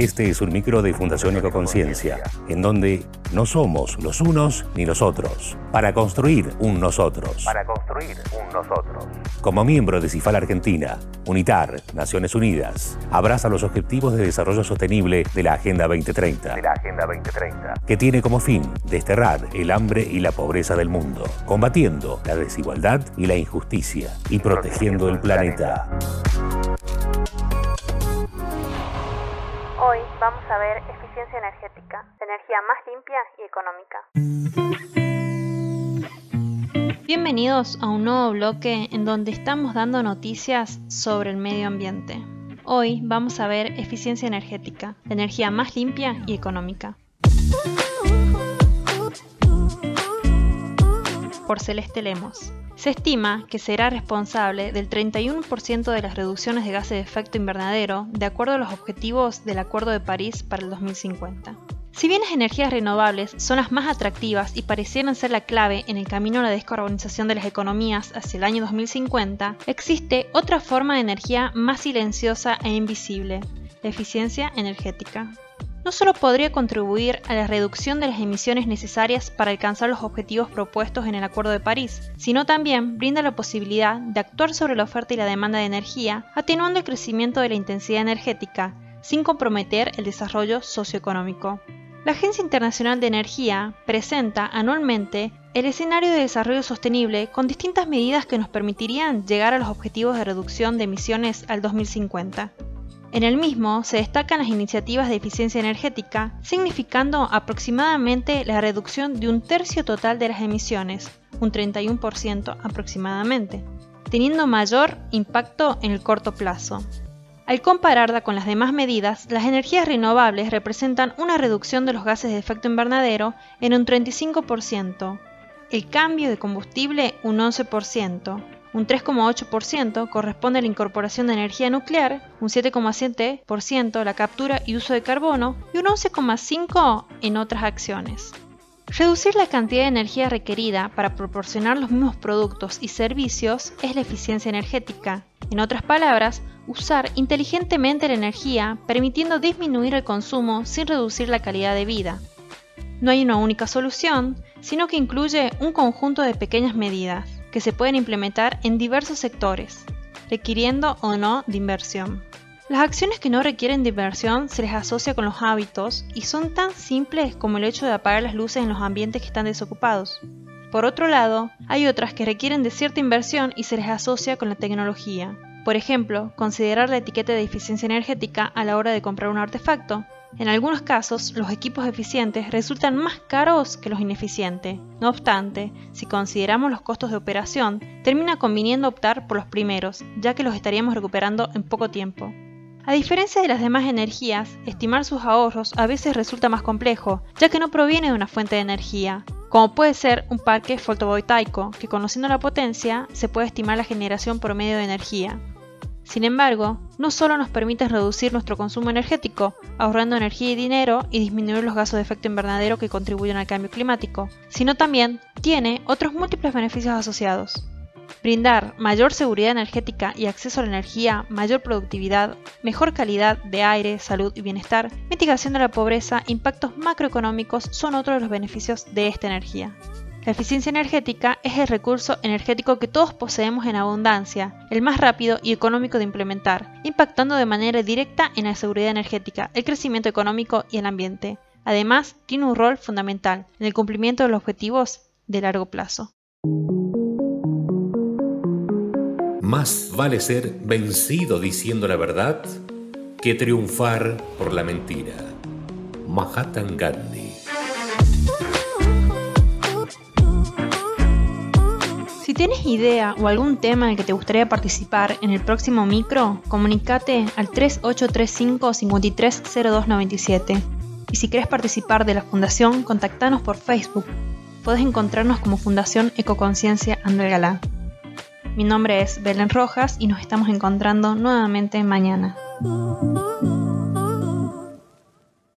Este es un micro de Fundación Ecoconciencia, en donde no somos los unos ni los otros, para construir un nosotros. Para construir un nosotros. Como miembro de CIFAL Argentina, UNITAR, Naciones Unidas, abraza los objetivos de desarrollo sostenible de la Agenda 2030. De la Agenda 2030. Que tiene como fin desterrar el hambre y la pobreza del mundo, combatiendo la desigualdad y la injusticia y protegiendo el planeta. Eficiencia energética, energía más limpia y económica. Bienvenidos a un nuevo bloque en donde estamos dando noticias sobre el medio ambiente. Hoy vamos a ver eficiencia energética, energía más limpia y económica. Por Celeste Lemos. Se estima que será responsable del 31% de las reducciones de gases de efecto invernadero, de acuerdo a los objetivos del Acuerdo de París para el 2050. Si bien las energías renovables son las más atractivas y parecieran ser la clave en el camino a la descarbonización de las economías hacia el año 2050, existe otra forma de energía más silenciosa e invisible, la eficiencia energética no solo podría contribuir a la reducción de las emisiones necesarias para alcanzar los objetivos propuestos en el Acuerdo de París, sino también brinda la posibilidad de actuar sobre la oferta y la demanda de energía, atenuando el crecimiento de la intensidad energética, sin comprometer el desarrollo socioeconómico. La Agencia Internacional de Energía presenta anualmente el escenario de desarrollo sostenible con distintas medidas que nos permitirían llegar a los objetivos de reducción de emisiones al 2050. En el mismo se destacan las iniciativas de eficiencia energética, significando aproximadamente la reducción de un tercio total de las emisiones, un 31% aproximadamente, teniendo mayor impacto en el corto plazo. Al compararla con las demás medidas, las energías renovables representan una reducción de los gases de efecto invernadero en un 35%, el cambio de combustible un 11%, un 3,8% corresponde a la incorporación de energía nuclear, un 7,7% la captura y uso de carbono y un 11,5% en otras acciones. Reducir la cantidad de energía requerida para proporcionar los mismos productos y servicios es la eficiencia energética. En otras palabras, usar inteligentemente la energía permitiendo disminuir el consumo sin reducir la calidad de vida. No hay una única solución, sino que incluye un conjunto de pequeñas medidas que se pueden implementar en diversos sectores, requiriendo o no de inversión. Las acciones que no requieren de inversión se les asocia con los hábitos y son tan simples como el hecho de apagar las luces en los ambientes que están desocupados. Por otro lado, hay otras que requieren de cierta inversión y se les asocia con la tecnología. Por ejemplo, considerar la etiqueta de eficiencia energética a la hora de comprar un artefacto, en algunos casos, los equipos eficientes resultan más caros que los ineficientes. No obstante, si consideramos los costos de operación, termina conviniendo optar por los primeros, ya que los estaríamos recuperando en poco tiempo. A diferencia de las demás energías, estimar sus ahorros a veces resulta más complejo, ya que no proviene de una fuente de energía, como puede ser un parque fotovoltaico, que conociendo la potencia se puede estimar la generación por medio de energía. Sin embargo, no solo nos permite reducir nuestro consumo energético, ahorrando energía y dinero y disminuir los gases de efecto invernadero que contribuyen al cambio climático, sino también tiene otros múltiples beneficios asociados. Brindar mayor seguridad energética y acceso a la energía, mayor productividad, mejor calidad de aire, salud y bienestar, mitigación de la pobreza, impactos macroeconómicos son otros de los beneficios de esta energía. La eficiencia energética es el recurso energético que todos poseemos en abundancia, el más rápido y económico de implementar, impactando de manera directa en la seguridad energética, el crecimiento económico y el ambiente. Además, tiene un rol fundamental en el cumplimiento de los objetivos de largo plazo. Más vale ser vencido diciendo la verdad que triunfar por la mentira. Mahatma Gandhi tienes idea o algún tema en el que te gustaría participar en el próximo micro, comunícate al 3835 530297. Y si quieres participar de la fundación, contactanos por Facebook. Puedes encontrarnos como Fundación Ecoconciencia André Galá. Mi nombre es Belén Rojas y nos estamos encontrando nuevamente mañana.